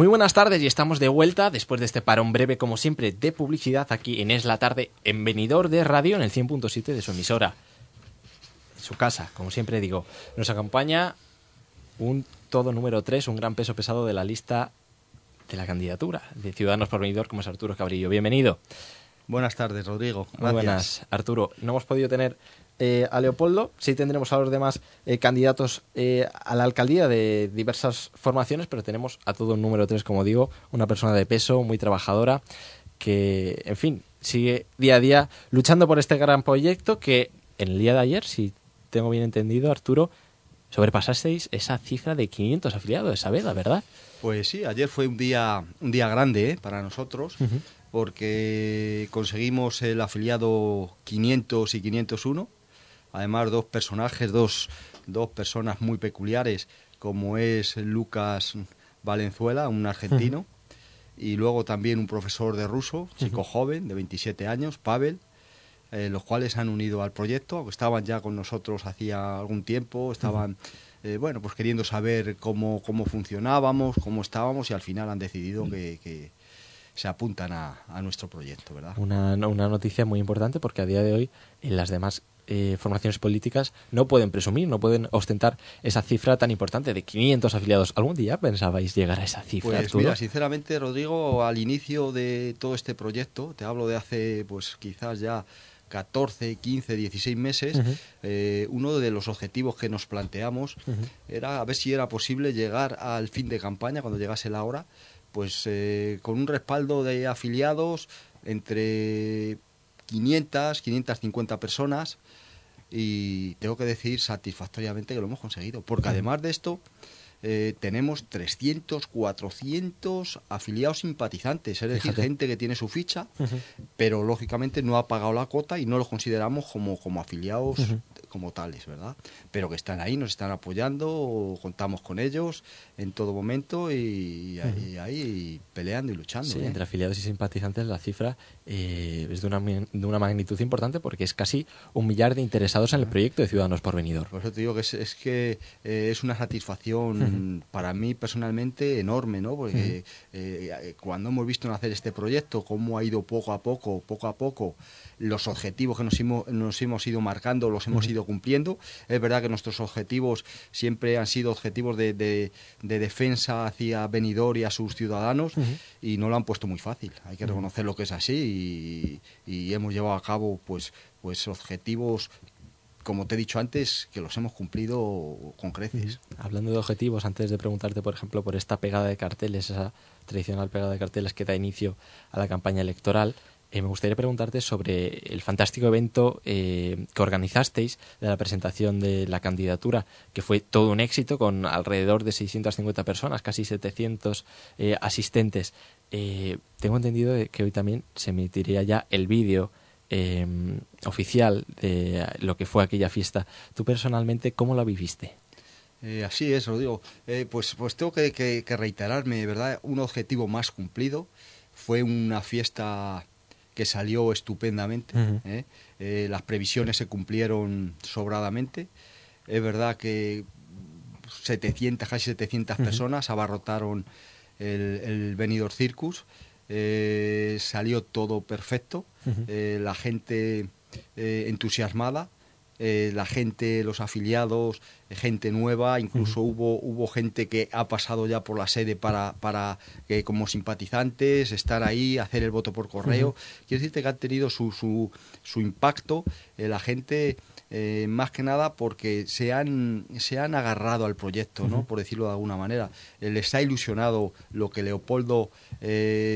Muy buenas tardes y estamos de vuelta después de este parón breve, como siempre, de publicidad aquí en Es la Tarde, en Venidor de Radio, en el 100.7 de su emisora. En su casa, como siempre digo. Nos acompaña un todo número 3, un gran peso pesado de la lista de la candidatura de Ciudadanos por Venidor, como es Arturo Cabrillo. Bienvenido. Buenas tardes, Rodrigo. Muy buenas, Arturo. No hemos podido tener eh, a Leopoldo, sí tendremos a los demás eh, candidatos eh, a la alcaldía de diversas formaciones, pero tenemos a todo el número 3, como digo, una persona de peso, muy trabajadora, que, en fin, sigue día a día luchando por este gran proyecto que en el día de ayer, si tengo bien entendido, Arturo, sobrepasasteis esa cifra de 500 afiliados de Sabeda, ¿verdad? Pues sí, ayer fue un día, un día grande para nosotros. porque conseguimos el afiliado 500 y 501 además dos personajes, dos, dos personas muy peculiares, como es Lucas Valenzuela, un argentino, y luego también un profesor de ruso, chico joven, de 27 años, Pavel, eh, los cuales han unido al proyecto, estaban ya con nosotros hacía algún tiempo, estaban... Eh, bueno, pues queriendo saber cómo, cómo funcionábamos, cómo estábamos y al final han decidido que, que se apuntan a, a, nuestro proyecto, ¿verdad? Una, una noticia muy importante porque a día de hoy en las demás eh, formaciones políticas no pueden presumir, no pueden ostentar esa cifra tan importante de 500 afiliados. ¿Algún día pensabais llegar a esa cifra? Pues mira, sinceramente, Rodrigo, al inicio de todo este proyecto, te hablo de hace, pues quizás ya 14, 15, 16 meses, eh, uno de los objetivos que nos planteamos era a ver si era posible llegar al fin de campaña, cuando llegase la hora, pues eh, con un respaldo de afiliados entre 500, 550 personas y tengo que decir satisfactoriamente que lo hemos conseguido, porque además de esto eh, tenemos 300, 400 afiliados simpatizantes, es decir, gente que tiene su ficha, pero lógicamente no ha pagado la cuota y no los consideramos como, como afiliados como tales, ¿verdad? Pero que están ahí, nos están apoyando, contamos con ellos en todo momento y, ahí peleando y luchando. Sí, ¿eh? entre afiliados y simpatizantes la cifra eh, es de una, de una magnitud importante porque es casi un millar de interesados en el proyecto de Ciudadanos por Venidor. Por eso te digo que es, que eh, es una satisfacción para mí personalmente enorme, ¿no? Porque cuando hemos visto nacer este proyecto, cómo ha ido poco a poco, poco a poco, los objetivos que nos hemos, nos hemos ido marcando los hemos ido cumpliendo. Es verdad que nuestros objetivos siempre han sido objetivos de, de, defensa hacia Benidorm y a sus ciudadanos y no lo han puesto muy fácil. Hay que reconocer lo que es así y, hemos llevado a cabo pues, pues objetivos como te he dicho antes, que los hemos cumplido con creces. Hablando de objetivos, antes de preguntarte, por ejemplo, por esta pegada de carteles, esa tradicional pegada de carteles que da inicio a la campaña electoral, eh, me gustaría preguntarte sobre el fantástico evento eh, que organizasteis de la presentación de la candidatura, que fue todo un éxito con alrededor de 650 personas, casi 700 eh, asistentes. tengo entendido que hoy también se emitiría ya el vídeo oficial de lo que fue aquella fiesta. ¿Tú personalmente cómo la viviste? así es, lo digo. pues, pues tengo que, que reiterarme, ¿verdad? Un objetivo más cumplido. Fue una fiesta que salió estupendamente. ¿eh? Eh, las previsiones se cumplieron sobradamente. Es verdad que 700, casi 700 personas abarrotaron el, el Benidorm Circus. Eh, salió todo perfecto. la gente entusiasmada. Eh, la gente, los afiliados, gente nueva, incluso hubo, hubo gente que ha pasado ya por la sede para, para eh, como simpatizantes, estar ahí, hacer el voto por correo. Quiero decirte que ha tenido su, su, su impacto, eh, la gente... más que nada porque se han, se han agarrado al proyecto, ¿no? por decirlo de alguna manera. les ha ilusionado lo que Leopoldo,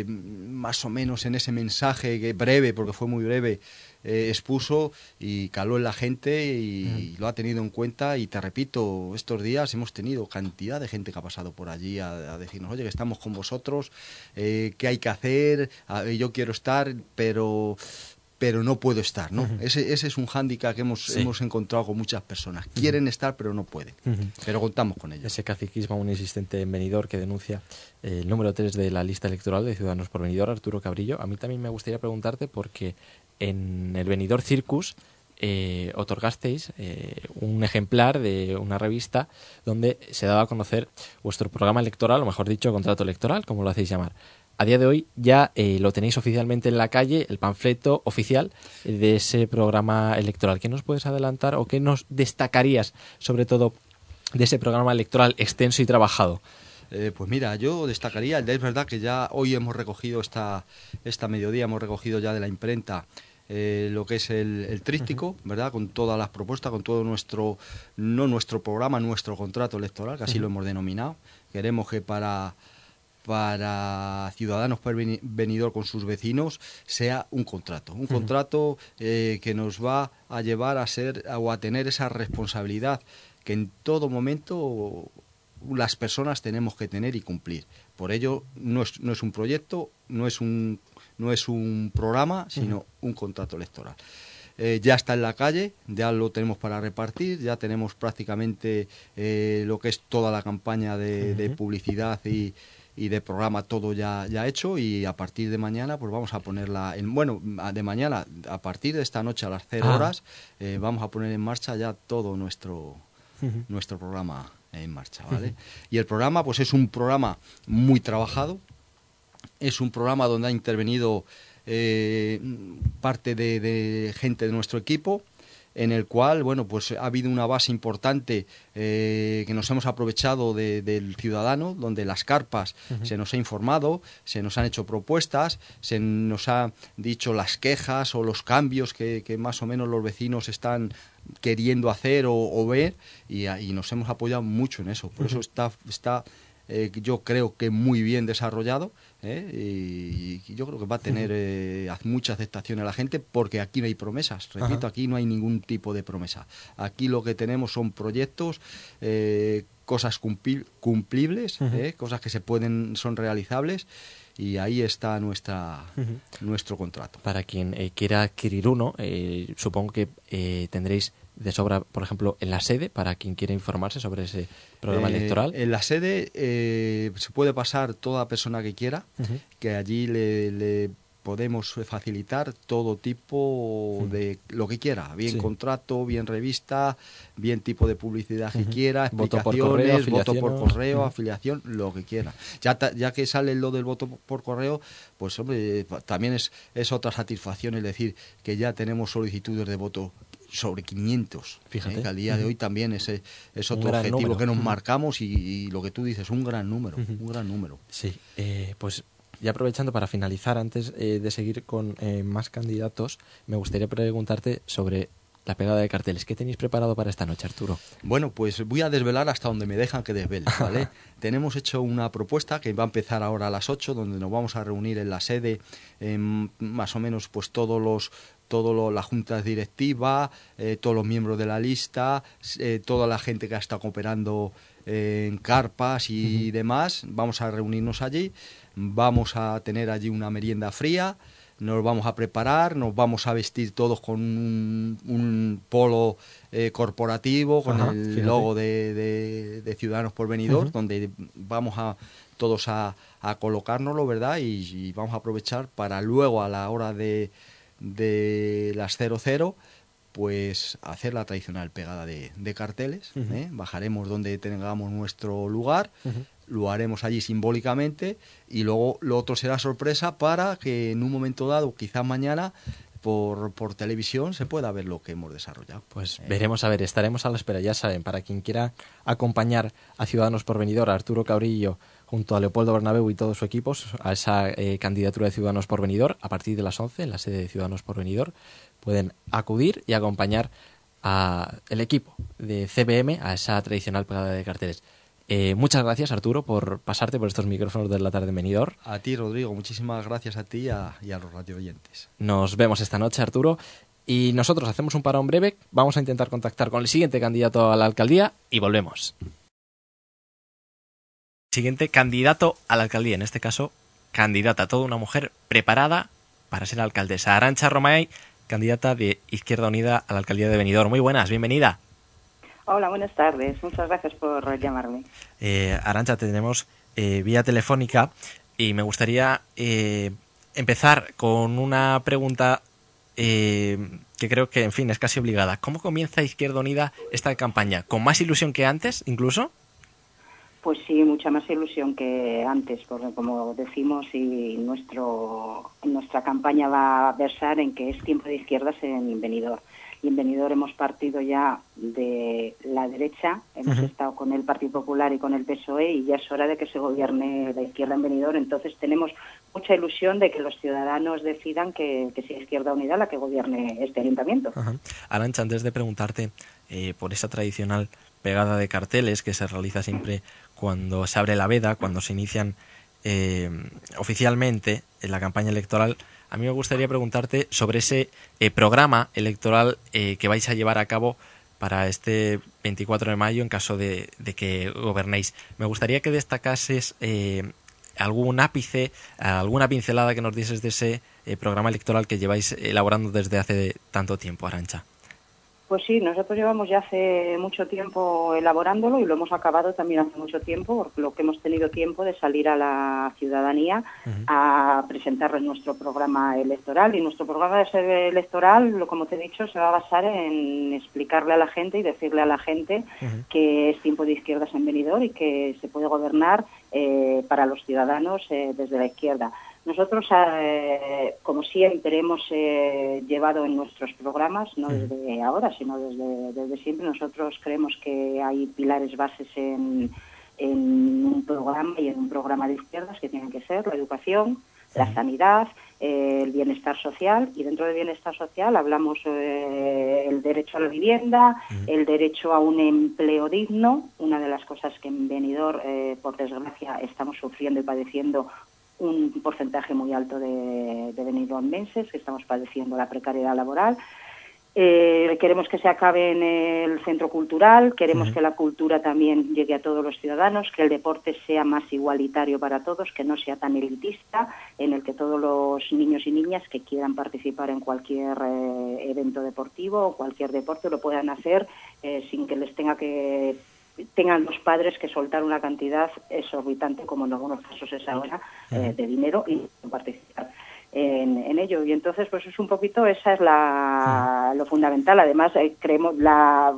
más o menos en ese mensaje que breve, porque fue muy breve, eh, expuso y caló en la gente y, lo ha tenido en cuenta. Y te repito, estos días hemos tenido cantidad de gente que ha pasado por allí a, decirnos, oye, que estamos con vosotros, eh, qué hay que hacer, yo quiero estar, pero pero no puedo estar, ¿no? ese, ese, es un hándicap que hemos, hemos encontrado con muchas personas. Quieren estar, pero no pueden. Pero contamos con ellos. Ese caciquismo un insistente en Benidorm que denuncia eh, el número 3 de la lista electoral de Ciudadanos por Benidorm, Arturo Cabrillo. A mí también me gustaría preguntarte porque en el Benidorm Circus eh, otorgasteis eh, un ejemplar de una revista donde se daba a conocer vuestro programa electoral, o mejor dicho, contrato electoral, como lo hacéis llamar. A día de hoy ya eh, lo tenéis oficialmente en la calle, el panfleto oficial de ese programa electoral. ¿Qué nos puedes adelantar o qué nos destacarías, sobre todo, de ese programa electoral extenso y trabajado? pues mira, yo destacaría, es verdad que ya hoy hemos recogido esta, esta mediodía, hemos recogido ya de la imprenta eh, lo que es el, trístico, ¿verdad? Con todas las propuestas, con todo nuestro, no nuestro programa, nuestro contrato electoral, que así lo hemos denominado. Queremos que para para Ciudadanos Venidor con sus vecinos sea un contrato, un contrato eh, que nos va a llevar a ser o a tener esa responsabilidad que en todo momento las personas tenemos que tener y cumplir. Por ello, no es, no es un proyecto, no es un no es un programa, sino un contrato electoral. Eh, ya está en la calle, ya lo tenemos para repartir, ya tenemos prácticamente eh, lo que es toda la campaña de, publicidad y, de programa todo ya, ya hecho y a partir de mañana pues vamos a ponerla en bueno de mañana a partir de esta noche a las 0 ah. horas eh, vamos a poner en marcha ya todo nuestro nuestro programa en marcha vale y el programa pues es un programa muy trabajado es un programa donde ha intervenido eh, parte de, gente de nuestro equipo en el cual bueno pues ha habido una base importante eh, que nos hemos aprovechado del ciudadano donde las carpas se nos ha informado se nos han hecho propuestas se nos ha dicho las quejas o los cambios que, más o menos los vecinos están queriendo hacer o, ver y, nos hemos apoyado mucho en eso. Por eso está está eh, yo creo que muy bien desarrollado ¿eh? y, yo creo que va a tener eh, mucha aceptación a la gente porque aquí no hay promesas, repito, aquí no hay ningún tipo de promesa. Aquí lo que tenemos son proyectos, eh, cosas cumplibles, cosas que se pueden, son realizables y ahí está nuestra nuestro contrato. Para quien quiera adquirir uno, supongo que tendréis de sobra, por ejemplo, en la sede, para quien quiera informarse sobre ese programa eh, electoral? En la sede eh, se puede pasar toda persona que quiera, que allí le, podemos facilitar todo tipo de lo que quiera, bien contrato, bien revista, bien tipo de publicidad que quiera, explicaciones, voto por correo, afiliación, lo que quiera. Ya, ya que sale lo del voto por correo, pues hombre, también es, es otra satisfacción, es decir, que ya tenemos solicitudes de voto sobre 500. Fíjate. ¿eh? al día de hoy también ese es otro objetivo que nos marcamos y, lo que tú dices, un gran número, un gran número. Sí, eh, pues ya aprovechando para finalizar, antes eh, de seguir con más candidatos, me gustaría preguntarte sobre la pegada de carteles. ¿Qué tenéis preparado para esta noche, Arturo? Bueno, pues voy a desvelar hasta donde me dejan que desvele, ¿vale? Tenemos hecho una propuesta que va a empezar ahora a las 8, donde nos vamos a reunir en la sede, más o menos pues todos los toda la junta directiva, eh, todos los miembros de la lista, eh, toda la gente que ha estado cooperando eh, en carpas y demás. Vamos a reunirnos allí, vamos a tener allí una merienda fría, nos vamos a preparar, nos vamos a vestir todos con un, polo corporativo, con el logo de, Ciudadanos por Venidor, donde vamos a todos a, a colocárnoslo, ¿verdad? y vamos a aprovechar para luego a la hora de de las 00 pues hacer la tradicional pegada de, carteles. ¿eh? Bajaremos donde tengamos nuestro lugar, lo haremos allí simbólicamente y luego lo otro será sorpresa para que en un momento dado, quizás mañana, por, por televisión se pueda ver lo que hemos desarrollado. Pues ¿Eh? veremos a ver, estaremos a la espera, ya saben, para quien quiera acompañar a Ciudadanos por Venidor, Arturo Cabrillo, junto a Leopoldo Bernabeu y todo su equipo a esa eh, candidatura de Ciudadanos por Venidor a partir de las 11 en la sede de Ciudadanos por Venidor. Pueden acudir y acompañar al equipo de CBM a esa tradicional pegada de carteles. Eh, muchas gracias, Arturo, por pasarte por estos micrófonos de la tarde en Venidor. A ti, Rodrigo, muchísimas gracias a ti y a, y a los radio oyentes. Nos vemos esta noche, Arturo. Y nosotros hacemos un parón breve. Vamos a intentar contactar con el siguiente candidato a la alcaldía y volvemos siguiente candidato a la alcaldía, en este caso candidata, toda una mujer preparada para ser alcaldesa. Arancha Romay, candidata de Izquierda Unida a la alcaldía de Benidorm. Muy buenas, bienvenida. Hola, buenas tardes. Muchas gracias por llamarme. Eh, Arancha, tenemos eh, vía telefónica y me gustaría eh, empezar con una pregunta que creo que, en fin, es casi obligada. ¿Cómo comienza Izquierda Unida esta campaña? ¿Con más ilusión que antes, incluso? Pues sí, mucha más ilusión que antes, porque como decimos, y nuestro, nuestra campaña va a versar en que es tiempo de izquierdas en Benidorm. Y en Benidorm hemos partido ya de la derecha, hemos estado con el Partido Popular y con el PSOE y ya es hora de que se gobierne la izquierda en Benidorm. Entonces tenemos mucha ilusión de que los ciudadanos decidan que, sea Izquierda Unida la que gobierne este ayuntamiento. Arancha, antes de preguntarte eh, por esa tradicional pegada de carteles que se realiza siempre cuando se abre la veda, cuando se inician eh, oficialmente en la campaña electoral, a mí me gustaría preguntarte sobre ese eh, programa electoral eh, que vais a llevar a cabo para este 24 de mayo en caso de, que gobernéis. Me gustaría que destacases algún ápice, alguna pincelada que nos dieses de ese programa electoral que lleváis elaborando desde hace tanto tiempo, Arancha. Pues sí, nosotros llevamos ya hace mucho tiempo elaborándolo y lo hemos acabado también hace mucho tiempo, porque lo que hemos tenido tiempo de salir a la ciudadanía a presentarles nuestro programa electoral. Y nuestro programa electoral, como te he dicho, se va a basar en explicarle a la gente y decirle a la gente que es tiempo de izquierdas en venidor y que se puede gobernar eh, para los ciudadanos eh, desde la izquierda. Nosotros, eh, como siempre hemos eh, llevado en nuestros programas, no desde ahora, sino desde, desde siempre, nosotros creemos que hay pilares bases en, en un programa y en un programa de izquierdas que tienen que ser la educación, la sanidad, eh, el bienestar social y dentro del bienestar social hablamos eh, el derecho a la vivienda, el derecho a un empleo digno, una de las cosas que en Benidorm, eh, por desgracia, estamos sufriendo y padeciendo un porcentaje muy alto de, de meses que estamos padeciendo la precariedad laboral. Eh, queremos que se acabe en el centro cultural, queremos que la cultura también llegue a todos los ciudadanos, que el deporte sea más igualitario para todos, que no sea tan elitista, en el que todos los niños y niñas que quieran participar en cualquier eh, evento deportivo o cualquier deporte lo puedan hacer eh, sin que les tenga que tengan los padres que soltar una cantidad exorbitante, como en algunos casos es ahora, eh, de dinero y participar en, ello. Y entonces, pues es un poquito, esa es la, lo fundamental. Además, eh, creemos la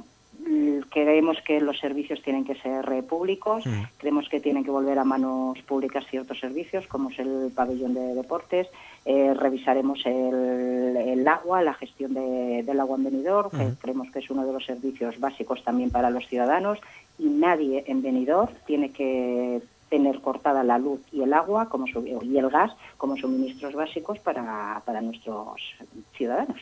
creemos que los servicios tienen que ser públicos, creemos que tienen que volver a manos públicas ciertos servicios, como es el pabellón de deportes, eh, revisaremos el, agua, la gestión del agua en venidor, que creemos que es uno de los servicios básicos también para los ciudadanos, y nadie en venidor tiene que tener cortada la luz y el agua como y el gas como suministros básicos para, para nuestros ciudadanos.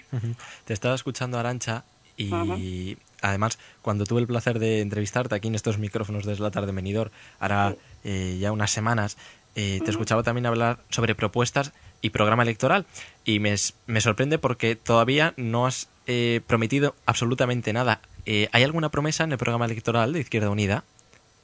Te estaba escuchando, Arancha, y además, cuando tuve el placer de entrevistarte aquí en estos micrófonos de la tarde Menidor, hará eh, ya unas semanas, eh, te escuchaba también hablar sobre propuestas y programa electoral. Y me, me sorprende porque todavía no has eh, prometido absolutamente nada. ¿Hay alguna promesa en el programa electoral de Izquierda Unida?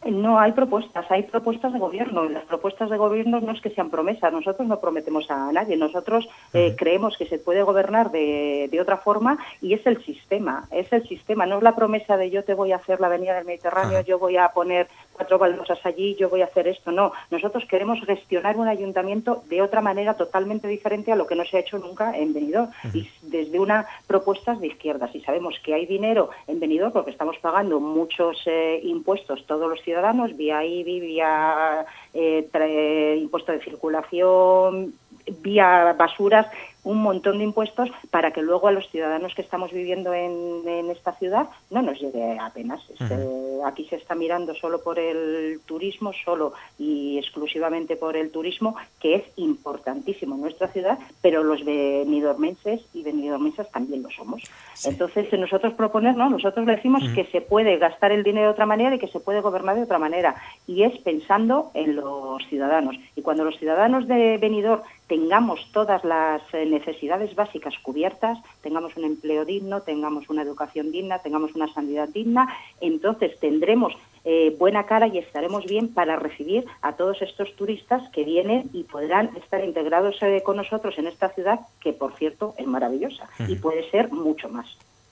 No, hay propuestas, hay propuestas de gobierno. Y las propuestas de gobierno no es que sean promesas, nosotros no prometemos a nadie, nosotros eh, creemos que se puede gobernar de, de, otra forma y es el sistema, es el sistema, no es la promesa de yo te voy a hacer la avenida del Mediterráneo, yo voy a poner cuatro baldosas allí, yo voy a hacer esto, no, nosotros queremos gestionar un ayuntamiento de otra manera totalmente diferente a lo que no se ha hecho nunca en Benidorm y desde una propuestas de izquierdas y sabemos que hay dinero en Benidorm porque estamos pagando muchos eh, impuestos todos los ciudadanos, vía IBI, vía eh, impuesto de circulación, vía basuras, un montón de impuestos para que luego a los ciudadanos que estamos viviendo en, esta ciudad no nos llegue apenas. Este, aquí se está mirando solo por el turismo, solo y exclusivamente por el turismo, que es importantísimo en nuestra ciudad, pero los benidormenses y benidormensas también lo somos. Entonces, nosotros proponernos, nosotros decimos que se puede gastar el dinero de otra manera y que se puede gobernar de otra manera, y es pensando en los ciudadanos. Y cuando los ciudadanos de Benidorm tengamos todas las eh, necesidades básicas cubiertas, tengamos un empleo digno, tengamos una educación digna, tengamos una sanidad digna, entonces tendremos eh, buena cara y estaremos bien para recibir a todos estos turistas que vienen y podrán estar integrados eh, con nosotros en esta ciudad, que por cierto es maravillosa y puede ser mucho más.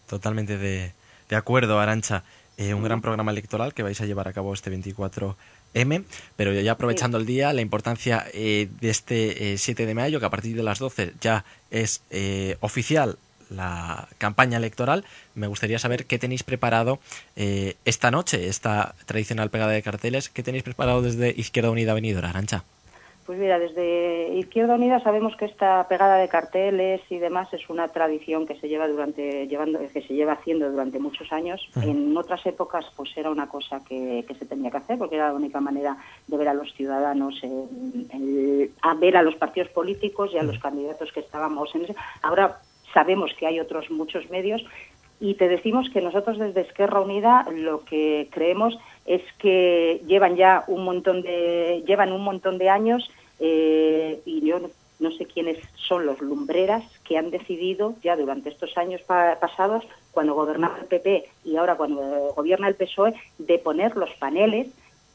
Totalmente de, de acuerdo, Arancha. un gran programa electoral que vais a llevar a cabo este 24 M, pero ya aprovechando el día, la importancia eh, de este 7 eh, de mayo, que a partir de las 12 ya es eh, oficial la campaña electoral, me gustaría saber qué tenéis preparado eh, esta noche, esta tradicional pegada de carteles, qué tenéis preparado desde Izquierda Unida Venidora, Arancha. Pues mira, desde Izquierda Unida sabemos que esta pegada de carteles y demás es una tradición que se lleva durante llevando que se lleva haciendo durante muchos años. En otras épocas pues era una cosa que, se tenía que hacer porque era la única manera de ver a los ciudadanos, a ver a los partidos políticos y a los candidatos que estábamos en ese. Ahora sabemos que hay otros muchos medios y te decimos que nosotros desde Esquerra Unida lo que creemos es que llevan ya un montón de llevan un montón de años eh, y yo no sé quiénes son los lumbreras que han decidido ya durante estos años pasados cuando gobernaba el PP y ahora cuando gobierna el PSOE de poner los paneles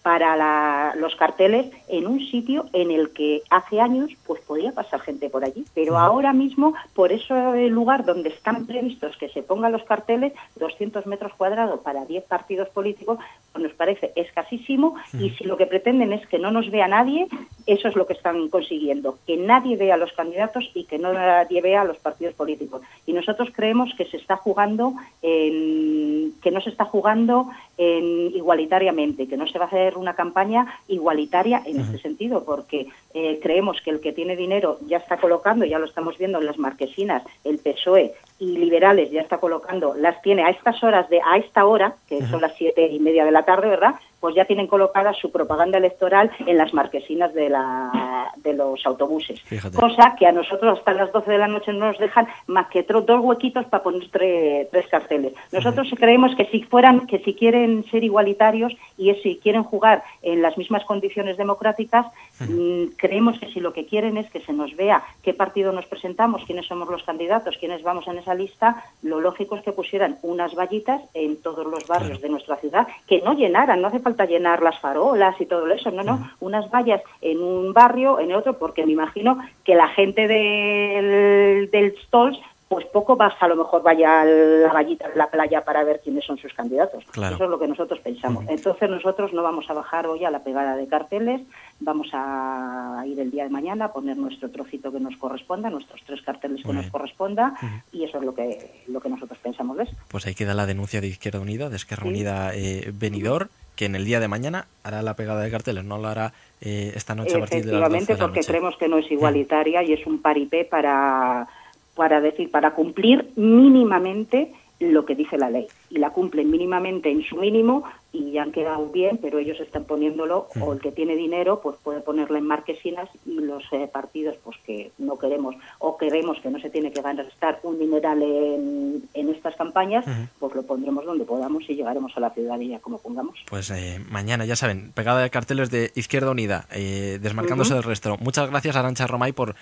para los carteles en un sitio en el que hace años pues podía pasar gente por allí, pero ahora mismo por eso el lugar donde están previstos que se pongan los carteles, 200 metros cuadrados para 10 partidos políticos, nos parece escasísimo y si lo que pretenden es que no nos vea nadie, eso es lo que están consiguiendo, que nadie vea a los candidatos y que no nadie vea a los partidos políticos. Y nosotros creemos que se está jugando en, que no se está jugando en igualitariamente, que no se va a hacer una campaña igualitaria en este sentido, porque eh, creemos que el que tiene dinero ya está colocando, ya lo estamos viendo en las marquesinas, el PSOE y liberales ya está colocando, las tiene a estas horas de a esta hora, que son las siete y media de la tarde, ¿verdad? Pues ya tienen colocada su propaganda electoral en las marquesinas de, la, de los autobuses. Cosa que a nosotros hasta las 12 de la noche no nos dejan más que dos huequitos para poner tres, carteles. Nosotros creemos que si fueran, que si quieren ser igualitarios y si quieren jugar en las mismas condiciones democráticas, mm, creemos que si lo que quieren es que se nos vea qué partido nos presentamos, quiénes somos los candidatos, quiénes vamos en esa lista, lo lógico es que pusieran unas vallitas en todos los barrios de nuestra ciudad, que no llenaran, no hace falta llenar las farolas y todo eso, no, no, unas vallas en un barrio, en otro, porque me imagino que la gente del, del Stolz pues poco más a lo mejor vaya a la vallita de la playa para ver quiénes son sus candidatos. Eso es lo que nosotros pensamos. Entonces nosotros no vamos a bajar hoy a la pegada de carteles, vamos a ir el día de mañana a poner nuestro trocito que nos corresponda, nuestros tres carteles que nos corresponda, y eso es lo que, lo que nosotros pensamos de eso. Pues ahí queda la denuncia de Izquierda Unida, de Esquerra Unida eh, Venidor que en el día de mañana hará la pegada de carteles, no lo hará eh, esta noche a partir de las 12 de la porque creemos que no es igualitaria y es un paripé para, para decir, para cumplir mínimamente lo que dice la ley. Y la cumplen mínimamente en su mínimo y ya han quedado bien, pero ellos están poniéndolo, o el que tiene dinero, pues puede ponerla en marquesinas y los eh, partidos, pues que no queremos, o queremos que no se tiene que gastar un dineral en, en estas campañas, pues lo pondremos donde podamos y llegaremos a la ciudadanía como pongamos. Pues eh, mañana, ya saben, pegada de carteles de Izquierda Unida, eh, desmarcándose del resto. Muchas gracias, Arancha Romay, por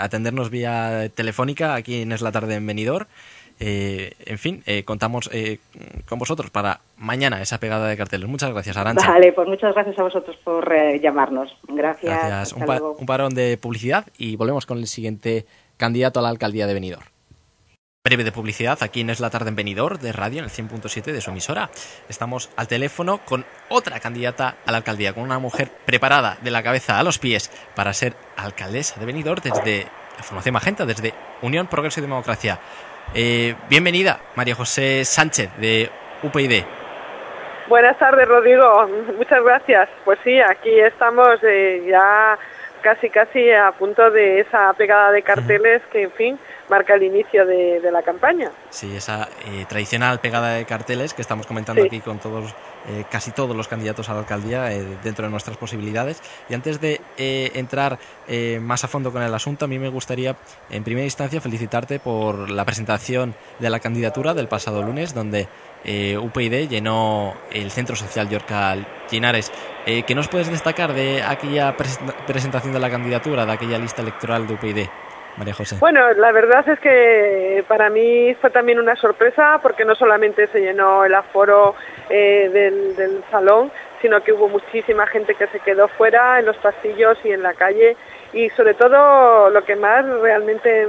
atendernos vía telefónica aquí en Es la Tarde en Benidorm. Eh, en fin, eh, contamos eh, con vosotros para mañana esa pegada de carteles. Muchas gracias, Arancha. Vale, pues muchas gracias a vosotros por llamarnos. Gracias. Un, parón de publicidad y volvemos con el siguiente candidato a la alcaldía de Benidorm. Breve de publicidad aquí en Es la Tarde en Benidorm de radio en el 100.7 de su emisora. Estamos al teléfono con otra candidata a la alcaldía, con una mujer preparada de la cabeza a los pies para ser alcaldesa de Benidorm desde la formación Magenta, desde Unión Progreso y Democracia. Eh, bienvenida, María José Sánchez, de UPyD. Buenas tardes, Rodrigo. Muchas gracias. Pues sí, aquí estamos eh, ya casi casi a punto de esa pegada de carteles que, en fin, marca el inicio de, la campaña. Sí, esa eh, tradicional pegada de carteles que estamos comentando aquí con todos, eh, casi todos los candidatos a la alcaldía eh, dentro de nuestras posibilidades. Y antes de entrar más a fondo con el asunto, a mí me gustaría, en primera instancia, felicitarte por la presentación de la candidatura del pasado lunes, donde UPyD llenó el Centro Social Yorca Linares. ¿Qué nos puedes destacar de aquella presentación de la candidatura, de aquella lista electoral de UPyD? María José? Bueno, la verdad es que para mí fue también una sorpresa porque no solamente se llenó el aforo eh, del, salón, sino que hubo muchísima gente que se quedó fuera en los pasillos y en la calle y sobre todo lo que más realmente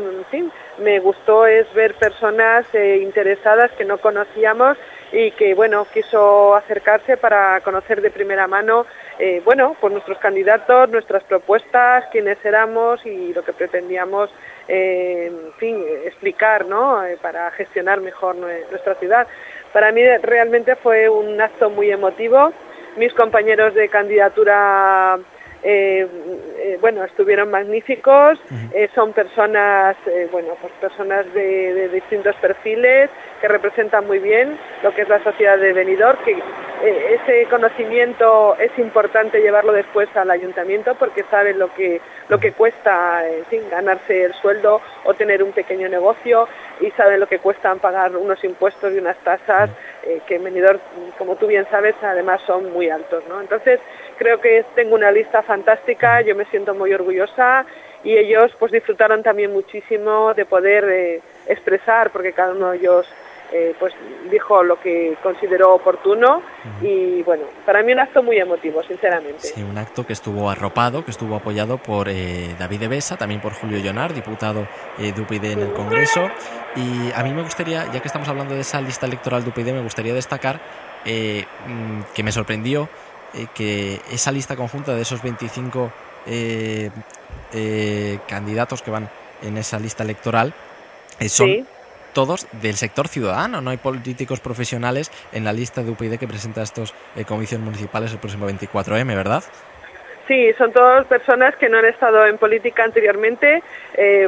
me gustó es ver personas eh, interesadas que no conocíamos y que bueno quiso acercarse para conocer de primera mano eh, bueno pues nuestros candidatos nuestras propuestas quiénes éramos y lo que pretendíamos eh, fin explicar no eh, para gestionar mejor nuestra ciudad. Para mí realmente fue un acto muy emotivo. Mis compañeros de candidatura eh, eh, bueno, estuvieron magníficos, eh, son personas, bueno, pues personas de, distintos perfiles que representan muy bien lo que es la sociedad de Benidorm, que ese conocimiento es importante llevarlo después al ayuntamiento porque saben lo que lo que cuesta, en ganarse el sueldo o tener un pequeño negocio y saben lo que cuesta pagar unos impuestos y unas tasas que en como tú bien sabes, además son muy altos, ¿no? Entonces, creo que tengo una lista fantástica, yo me siento muy orgullosa y ellos pues disfrutaron también muchísimo de poder eh, expresar, porque cada uno de ellos eh, pues dijo lo que consideró oportuno y bueno, para mí un acto muy emotivo, sinceramente. Sí, un acto que estuvo arropado, que estuvo apoyado por eh, David Besa, también por Julio Llonar, diputado de UPyD en el Congreso. Y a mí me gustaría, ya que estamos hablando de esa lista electoral de UPyD, me gustaría destacar mm, que me sorprendió eh, que esa lista conjunta de esos 25 eh, eh, candidatos que van en esa lista electoral son todos del sector ciudadano, no hay políticos profesionales en la lista de UPyD que presenta estos comisiones municipales el próximo 24M, ¿verdad? Sí, son todas personas que no han estado en política anteriormente,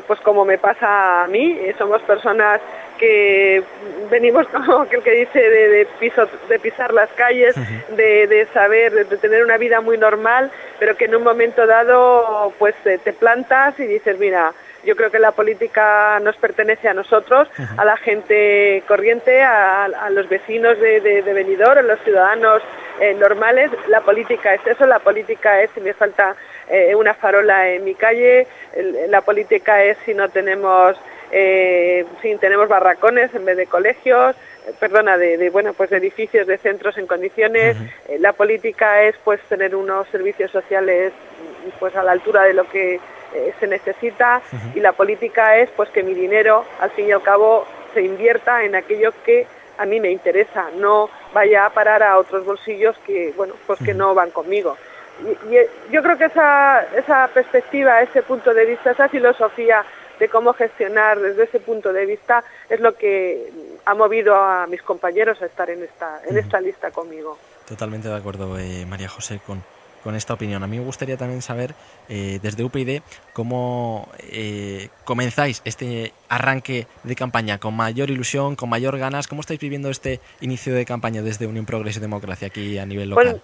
pues como me pasa a mí, somos personas que venimos como el que dice de, piso, de pisar las calles, de, saber, de, tener una vida muy normal, pero que en un momento dado pues te, plantas y dices, mira, yo creo que la política nos pertenece a nosotros, a la gente corriente, a, los vecinos de, de, Benidorm, a los ciudadanos eh, normales. La política es eso, la política es si me falta eh, una farola en mi calle, la política es si no tenemos eh, sí, tenemos barracones en vez de colegios, eh, perdona, de, bueno, pues edificios de centros en condiciones. La política es pues tener unos servicios sociales pues a la altura de lo que eh, se necesita y la política es pues que mi dinero al fin y al cabo se invierta en aquello que a mí me interesa, no vaya a parar a otros bolsillos que bueno, pues que no van conmigo. Y, y yo creo que esa, esa perspectiva, ese punto de vista, esa filosofía de cómo gestionar desde ese punto de vista es lo que ha movido a mis compañeros a estar en esta, en esta lista conmigo. Totalmente de acuerdo, eh, María José, con, con esta opinión. A mí me gustaría también saber, eh, desde UPyD, cómo eh, comenzáis este arranque de campaña, con mayor ilusión, con mayor ganas. ¿Cómo estáis viviendo este inicio de campaña desde Unión Progreso y Democracia aquí a nivel local?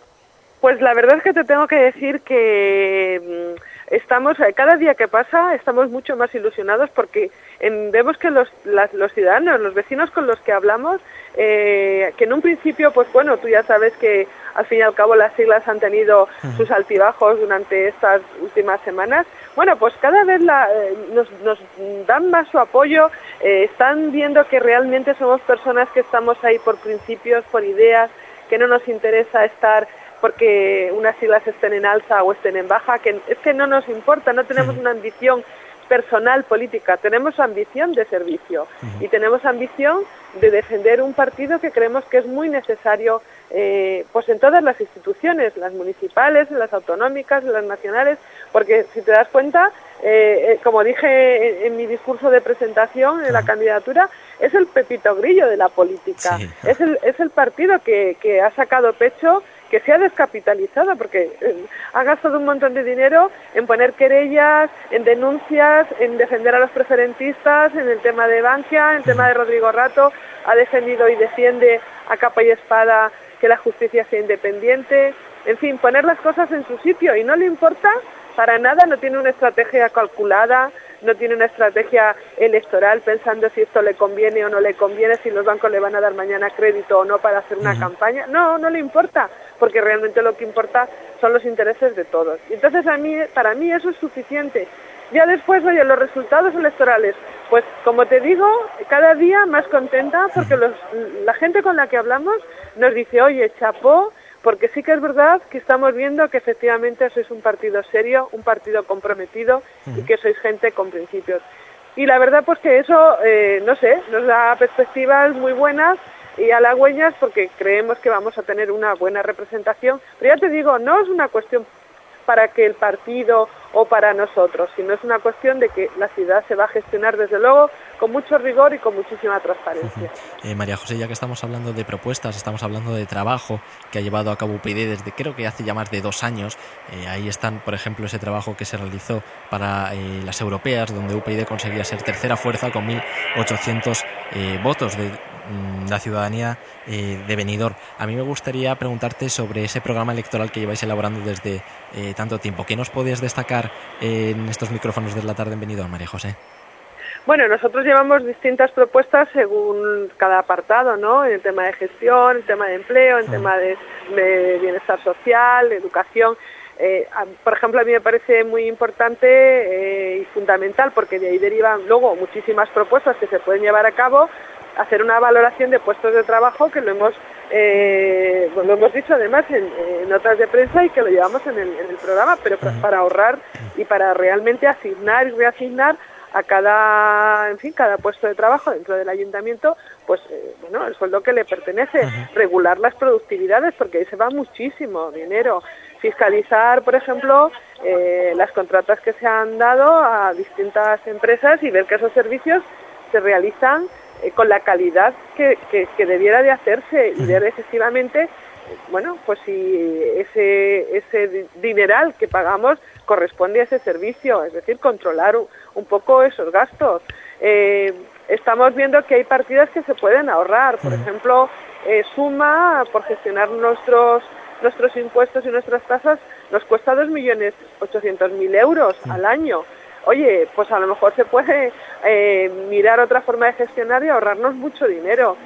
pues la verdad es que te tengo que decir que mm, estamos, eh, cada día que pasa, estamos mucho más ilusionados porque vemos que los, los ciudadanos, los vecinos con los que hablamos, eh, que en un principio, pues bueno, tú ya sabes que al fin y al cabo las siglas han tenido sus altibajos durante estas últimas semanas. Bueno, pues cada vez la, eh, nos, nos, dan más su apoyo, están viendo que realmente somos personas que estamos ahí por principios, por ideas, que no nos interesa estar porque unas siglas estén en alza o estén en baja, que es que no nos importa, no tenemos una ambición personal política, tenemos ambición de servicio y tenemos ambición de defender un partido que creemos que es muy necesario eh, pues en todas las instituciones, las municipales, las autonómicas, las nacionales, porque si te das cuenta, eh, eh, como dije en, mi discurso de presentación en la candidatura, es el pepito grillo de la política, es, el, es el partido que, que ha sacado pecho que se ha descapitalizado porque eh, ha gastado un montón de dinero en poner querellas, en denuncias, en defender a los preferentistas, en el tema de Bankia, en el tema de Rodrigo Rato, ha defendido y defiende a capa y espada que la justicia sea independiente, en fin, poner las cosas en su sitio y no le importa para nada, no tiene una estrategia calculada, no tiene una estrategia electoral pensando si esto le conviene o no le conviene, si los bancos le van a dar mañana crédito o no para hacer una campaña. No, no le importa, porque realmente lo que importa son los intereses de todos. Y entonces a mí, para mí eso es suficiente. Ya después, oye, los resultados electorales, pues como te digo, cada día más contenta porque los, la gente con la que hablamos nos dice, oye, chapó, porque sí que es verdad que estamos viendo que efectivamente sois un partido serio, un partido comprometido y que sois gente con principios. Y la verdad pues que eso, eh, no sé, nos da perspectivas muy buenas y halagüeñas porque creemos que vamos a tener una buena representación. Pero ya te digo, no es una cuestión para que el partido o para nosotros, sino es una cuestión de que la ciudad se va a gestionar desde luego con mucho rigor y con muchísima transparencia. Eh, María José, ya que estamos hablando de propuestas, estamos hablando de trabajo que ha llevado a cabo UPyD desde creo que hace ya más de dos años. Eh, ahí están, por ejemplo, ese trabajo que se realizó para eh, las europeas, donde UPyD conseguía ser tercera fuerza con 1.800 votos de mm, la ciudadanía de Benidorm. A mí me gustaría preguntarte sobre ese programa electoral que lleváis elaborando desde tanto tiempo. ¿Qué nos podías destacar en estos micrófonos de la tarde en Benidorm, María José? Bueno, nosotros llevamos distintas propuestas según cada apartado, ¿no? En el tema de gestión, el tema de empleo, en el ah. tema de, bienestar social, educación. Eh, por ejemplo, a mí me parece muy importante eh, y fundamental, porque de ahí derivan luego muchísimas propuestas que se pueden llevar a cabo, hacer una valoración de puestos de trabajo que lo hemos eh, lo hemos dicho además en, notas de prensa y que lo llevamos en el, en el programa, pero para ahorrar y para realmente asignar y reasignar a cada, en fin, cada puesto de trabajo dentro del ayuntamiento, pues, eh, bueno, el sueldo que le pertenece, regular las productividades, porque ahí se va muchísimo dinero, fiscalizar, por ejemplo, eh, las contratas que se han dado a distintas empresas y ver que esos servicios se realizan eh, con la calidad que, que, debiera de hacerse y ver efectivamente bueno, pues si ese, ese dineral que pagamos corresponde a ese servicio, es decir, controlar un poco esos gastos. Eh, estamos viendo que hay partidas que se pueden ahorrar, por ejemplo, eh, Suma, por gestionar nuestros nuestros impuestos y nuestras tasas, nos cuesta 2.800.000 euros al año. Oye, pues a lo mejor se puede eh, mirar otra forma de gestionar y ahorrarnos mucho dinero.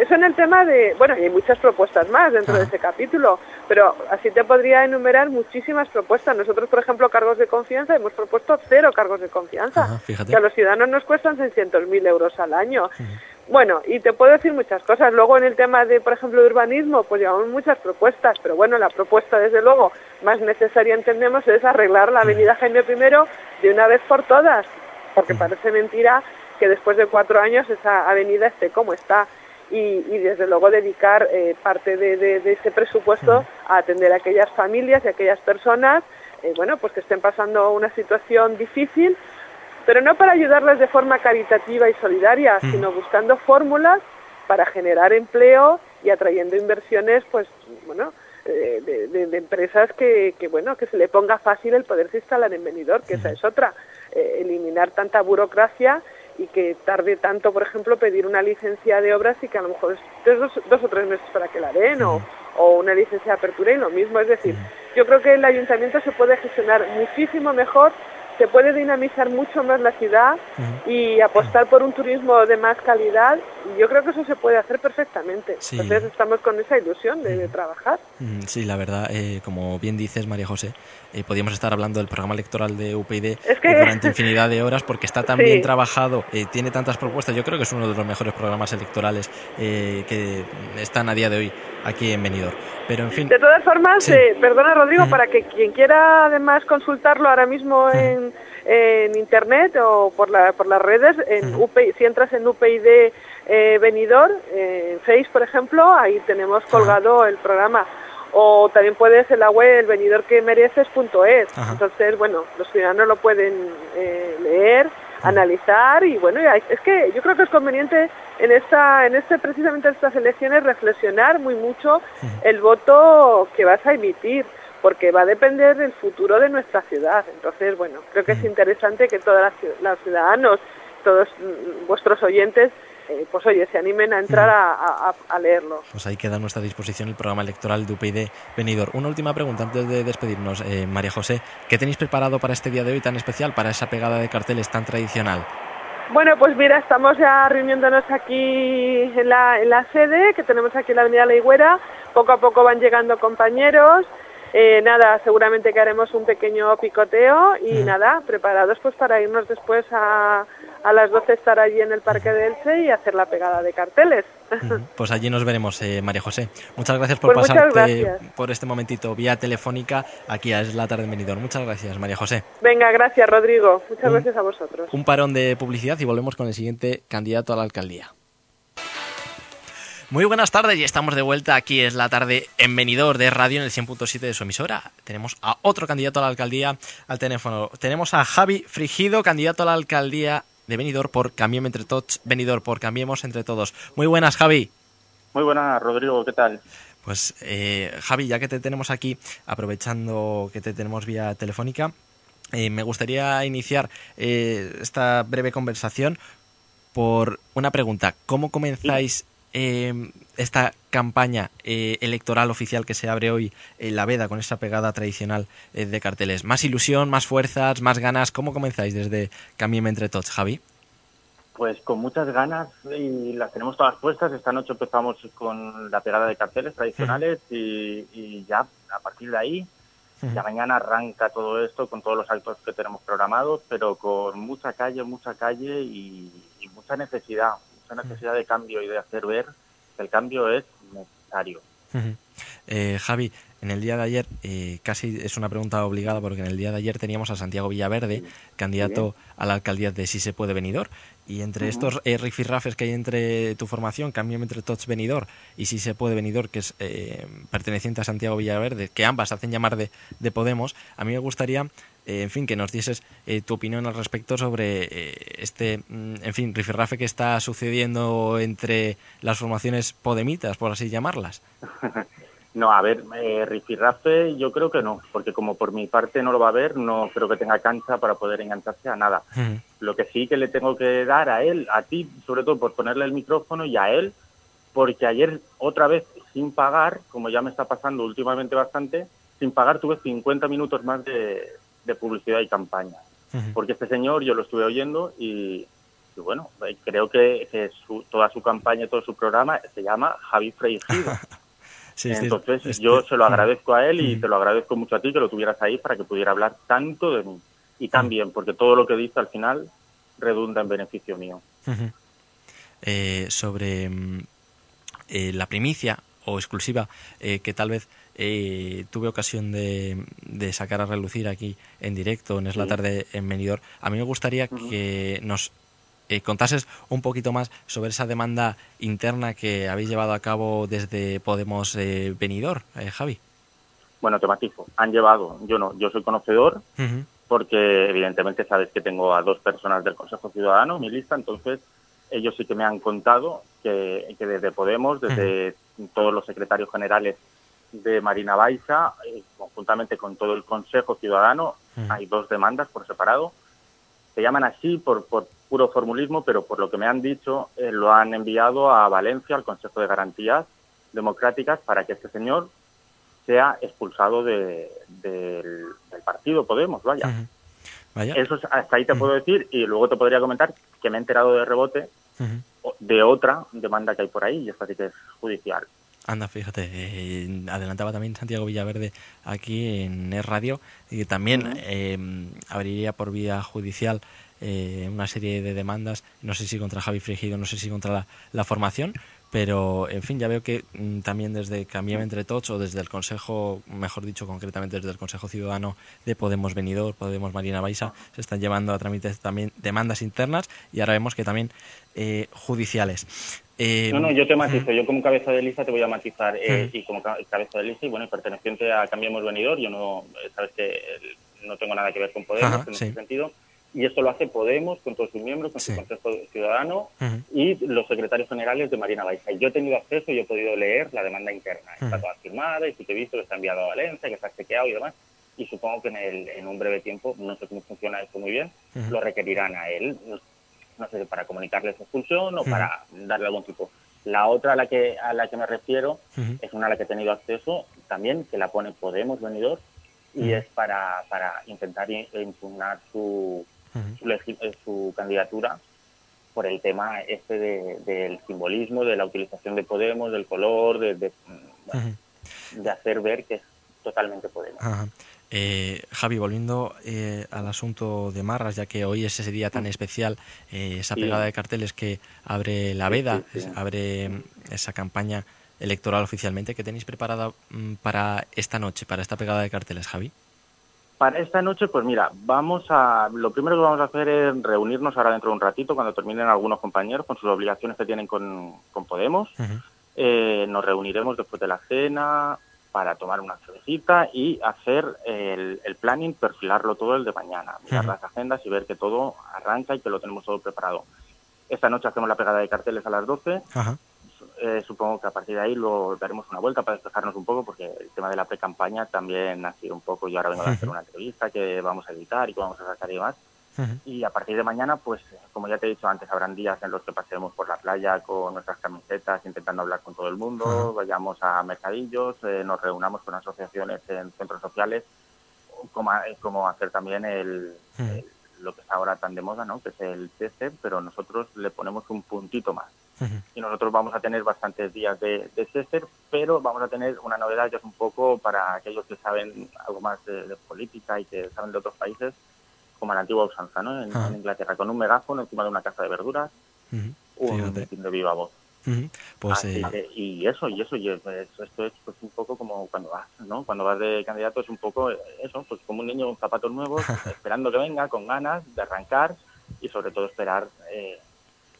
Eso en el tema de, bueno, y hay muchas propuestas más dentro de ese capítulo, pero así te podría enumerar muchísimas propuestas. Nosotros, por ejemplo, cargos de confianza, hemos propuesto cero cargos de confianza, que a los ciudadanos nos cuestan 600.000 euros al año. Bueno, y te puedo decir muchas cosas. Luego en el tema de, por ejemplo, de urbanismo, pues llevamos muchas propuestas, pero bueno, la propuesta, desde luego, más necesaria entendemos es arreglar la avenida Jaime I de una vez por todas, porque parece mentira que después de cuatro años esa avenida esté como está y, desde luego dedicar eh, parte de, ese presupuesto a atender a aquellas familias y a aquellas personas eh, bueno pues que estén pasando una situación difícil pero no para ayudarles de forma caritativa y solidaria sino buscando fórmulas para generar empleo y atrayendo inversiones pues bueno eh, de, empresas que, que, bueno que se le ponga fácil el poderse instalar en venidor que esa es otra. Eliminar tanta burocracia y que tarde tanto, por ejemplo, pedir una licencia de obras y que a lo mejor es dos, dos o tres meses para que la den o, o una licencia de apertura y lo mismo. Es decir, yo creo que el ayuntamiento se puede gestionar muchísimo mejor se puede dinamizar mucho más la ciudad y apostar por un turismo de más calidad. Y yo creo que eso se puede hacer perfectamente. Entonces estamos con esa ilusión de, trabajar. Sí, la verdad, eh, como bien dices, María José, eh, podríamos estar hablando del programa electoral de UPyD durante infinidad de horas porque está tan bien trabajado, eh, tiene tantas propuestas. Yo creo que es uno de los mejores programas electorales que están a día de hoy aquí en Benidorm. Pero en fin. De todas formas, perdona Rodrigo, para que quien quiera además consultarlo ahora mismo en en, internet o por, la, por las redes, en si entras en UPyD eh, Venidor, en Face por ejemplo, ahí tenemos colgado el programa. O también puedes en la web elvenidorquemereces.es. Entonces, bueno, los ciudadanos lo pueden eh, leer, analizar y bueno, es que yo creo que es conveniente en esta en este precisamente en estas elecciones reflexionar muy mucho el voto que vas a emitir porque va a depender del futuro de nuestra ciudad. Entonces, bueno, creo que es interesante que todos los ciudadanos, todos mm, vuestros oyentes, eh, pues oye, se animen a entrar a, leerlo. Pues ahí queda a nuestra disposición el programa electoral de UPyD Venidor. Una última pregunta antes de despedirnos, eh, María José. ¿Qué tenéis preparado para este día de hoy tan especial, para esa pegada de carteles tan tradicional? Bueno, pues mira, estamos ya reuniéndonos aquí en la, en la sede, que tenemos aquí en la Avenida La Higuera. Poco a poco van llegando compañeros. Eh, nada, seguramente que haremos un pequeño picoteo y nada, preparados pues para irnos después a, a las 12 estar allí en el Parque de Elche y hacer la pegada de carteles. Pues allí nos veremos, eh, María José. Muchas gracias por pues pasarte por este momentito vía telefónica aquí a Es la tarde en Muchas gracias, María José. Venga, gracias, Rodrigo. Muchas gracias a vosotros. Un parón de publicidad y volvemos con el siguiente candidato a la alcaldía. Muy buenas tardes y estamos de vuelta. Aquí es la tarde en Venidor de Radio en el 100.7 de su emisora. Tenemos a otro candidato a la alcaldía al teléfono. Tenemos a Javi Frigido, candidato a la alcaldía de Benidorm por Cambiemos entre Todos. Benidorm por Cambiemos entre Todos. Muy buenas, Javi. Muy buenas, Rodrigo. ¿Qué tal? Pues eh, Javi, ya que te tenemos aquí, aprovechando que te tenemos vía telefónica, eh, me gustaría iniciar eh, esta breve conversación por una pregunta. ¿Cómo comenzáis eh, esta campaña eh, electoral oficial que se abre hoy en la veda con esa pegada tradicional eh, de carteles? ¿Más ilusión, más fuerzas, más ganas? ¿Cómo comenzáis desde Cambieme entre Tots, Javi? Pues con muchas ganas y las tenemos todas puestas. Esta noche empezamos con la pegada de carteles tradicionales y, ya a partir de ahí, ya mañana arranca todo esto con todos los actos que tenemos programados, pero con mucha calle, mucha calle y mucha necesidad, necesidad de cambio y de hacer ver que el cambio es necesario. Eh, Javi, en el día de ayer, eh, casi es una pregunta obligada porque en el día de ayer teníamos a Santiago Villaverde, candidato a la alcaldía de Si se puede venidor. Y entre estos eh, rifirrafes que hay entre tu formación, Cambio entre Tots Venidor y Si se puede venidor, que es eh, perteneciente a Santiago Villaverde, que ambas hacen llamar de, de Podemos, a mí me gustaría eh, en fin, que nos dieses eh, tu opinión al respecto sobre eh, este, mm, en fin, rifirrafe que está sucediendo entre las formaciones podemitas, por así llamarlas. No, a ver, eh, rifirrafe yo creo que no, porque como por mi parte no lo va a ver, no creo que tenga cancha para poder engancharse a nada. Lo que sí que le tengo que dar a él, a ti, sobre todo por ponerle el micrófono y a él, porque ayer otra vez sin pagar, como ya me está pasando últimamente bastante, sin pagar tuve 50 minutos más de, de publicidad y campaña. Porque este señor yo lo estuve oyendo y, bueno, creo que, toda su campaña, todo su programa se llama Javi Entonces yo se lo agradezco a él y te lo agradezco mucho a ti que lo tuvieras ahí para que pudiera hablar tanto de mí. Y también, porque todo lo que dice al final redunda en beneficio mío. Eh, sobre mm, eh, la primicia o exclusiva eh, que tal vez tuve ocasión de, sacar a relucir aquí en directo en Es la tarde en Benidorm. A mí me gustaría que nos eh, contases un poquito más sobre esa demanda interna que habéis llevado a cabo desde Podemos eh, Benidorm, eh, Javi. Bueno, te matizo. Han llevado, yo no, yo soy conocedor porque evidentemente sabes que tengo a dos personas del Consejo Ciudadano en mi lista, entonces ellos sí que me han contado que, que desde Podemos, desde todos los secretarios generales de Marina Baixa, eh, conjuntamente con todo el Consejo Ciudadano, hay dos demandas por separado. Se llaman así por, por puro formulismo, pero por lo que me han dicho, eh, lo han enviado a Valencia, al Consejo de Garantías Democráticas, para que este señor sea expulsado del, partido Podemos, vaya. Eso hasta ahí te puedo decir y luego te podría comentar que me he enterado de rebote de otra demanda que hay por ahí y esta sí que es judicial. Anda, fíjate, eh, adelantaba también Santiago Villaverde aquí en Es Radio y también em, abriría por vía judicial eh, una serie de demandas, no sé si contra Javi Frigido, no sé si contra la, formación, pero en fin, ya veo que mm, también desde Cambiame Entre Tots o desde el Consejo, mejor dicho, concretamente desde el Consejo Ciudadano de Podemos Venidor, Podemos Marina Baixa, se están llevando a trámites también demandas internas y ahora vemos que también eh, judiciales. Eh, no, no, yo te matizo. Yo como cabeza de lista te voy a matizar. Eh, y como cabeza de lista y bueno, perteneciente a Cambiemos Venidor, yo no, sabes que no tengo nada que ver con Podemos en ese sentido. Y esto lo hace Podemos con todos sus miembros, con su Consejo Ciudadano y los secretarios generales de Marina Baixa. Yo he tenido acceso y he podido leer la demanda interna. Está toda firmada y si te he visto que está enviado a Valencia, que está chequeado y demás. Y supongo que en, el, en un breve tiempo, no sé cómo funciona esto muy bien, lo requerirán a él no sé, para comunicarles su expulsión o para darle algún tipo. La otra a la que, a la que me refiero es una a la que he tenido acceso también, que la pone Podemos Venidor, y es para, para intentar impugnar su, eh, su, candidatura por el tema este del simbolismo, de la utilización de Podemos, del color, de, de, de hacer ver que es totalmente Podemos. Eh, Javi, volviendo eh, al asunto de Marras, ya que hoy es ese día tan especial, eh, esa pegada de carteles que abre la veda, abre mm, esa campaña electoral oficialmente, ¿qué tenéis preparada mm, para esta noche, para esta pegada de carteles, Javi? Para esta noche, pues mira, vamos a, lo primero que vamos a hacer es reunirnos ahora dentro de un ratito, cuando terminen algunos compañeros con sus obligaciones que tienen con, Podemos. eh, nos reuniremos después de la cena para tomar una cervecita y hacer el, planning, perfilarlo todo el de mañana, mirar las agendas y ver que todo arranca y que lo tenemos todo preparado. Esta noche hacemos la pegada de carteles a las 12. Eh, supongo que a partir de ahí lo daremos una vuelta para despejarnos un poco porque el tema de la pre-campaña también ha sido un poco, yo ahora vengo a hacer una entrevista que vamos a editar y que vamos a sacar y demás. Y a partir de mañana, pues como ya te he dicho antes, habrán días en los que pasemos por la playa con nuestras camisetas, intentando hablar con todo el mundo, vayamos a mercadillos, eh, nos reunamos con asociaciones en centros sociales, como, como hacer también el, lo que está ahora tan de moda, ¿no? que es el TC, pero nosotros le ponemos un puntito más. Y nosotros vamos a tener bastantes días de, de pero vamos a tener una novedad que es un poco para aquellos que saben algo más de política y que saben de otros países, como la antigua usanza, ¿no? En, Inglaterra, con un megáfono encima de una caja de verduras, un de viva voz. pues, eh, y eso, y eso, y esto es pues, un poco como cuando vas, ¿no? Cuando vas de candidato es un poco eso, pues como un niño con zapatos nuevos, esperando que venga, con ganas de arrancar y sobre todo esperar eh,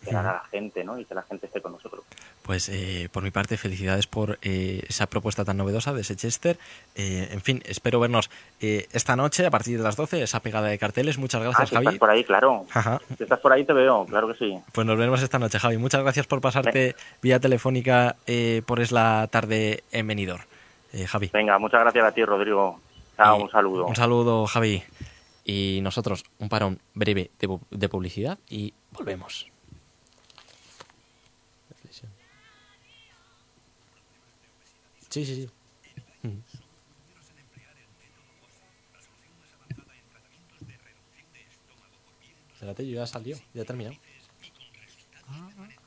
a la gente, ¿no? Y que la gente esté con nosotros. Pues eh, por mi parte, felicidades por eh, esa propuesta tan novedosa de Sechester. Eh, en fin, espero vernos eh, esta noche a partir de las 12, esa pegada de carteles. Muchas gracias, ah, si Javi. Estás por ahí, claro. Si estás por ahí, te veo, claro que sí. Pues nos vemos esta noche, Javi. Muchas gracias por pasarte vía telefónica por Es la Tarde en Benidorm. Javi. Venga, muchas gracias a ti, Rodrigo. Chao, un saludo. Un saludo, Javi. Y nosotros, un parón breve de publicidad y volvemos. Sí, sí, sí. Espérate, yo ya salió, ya terminó. Ah, ah.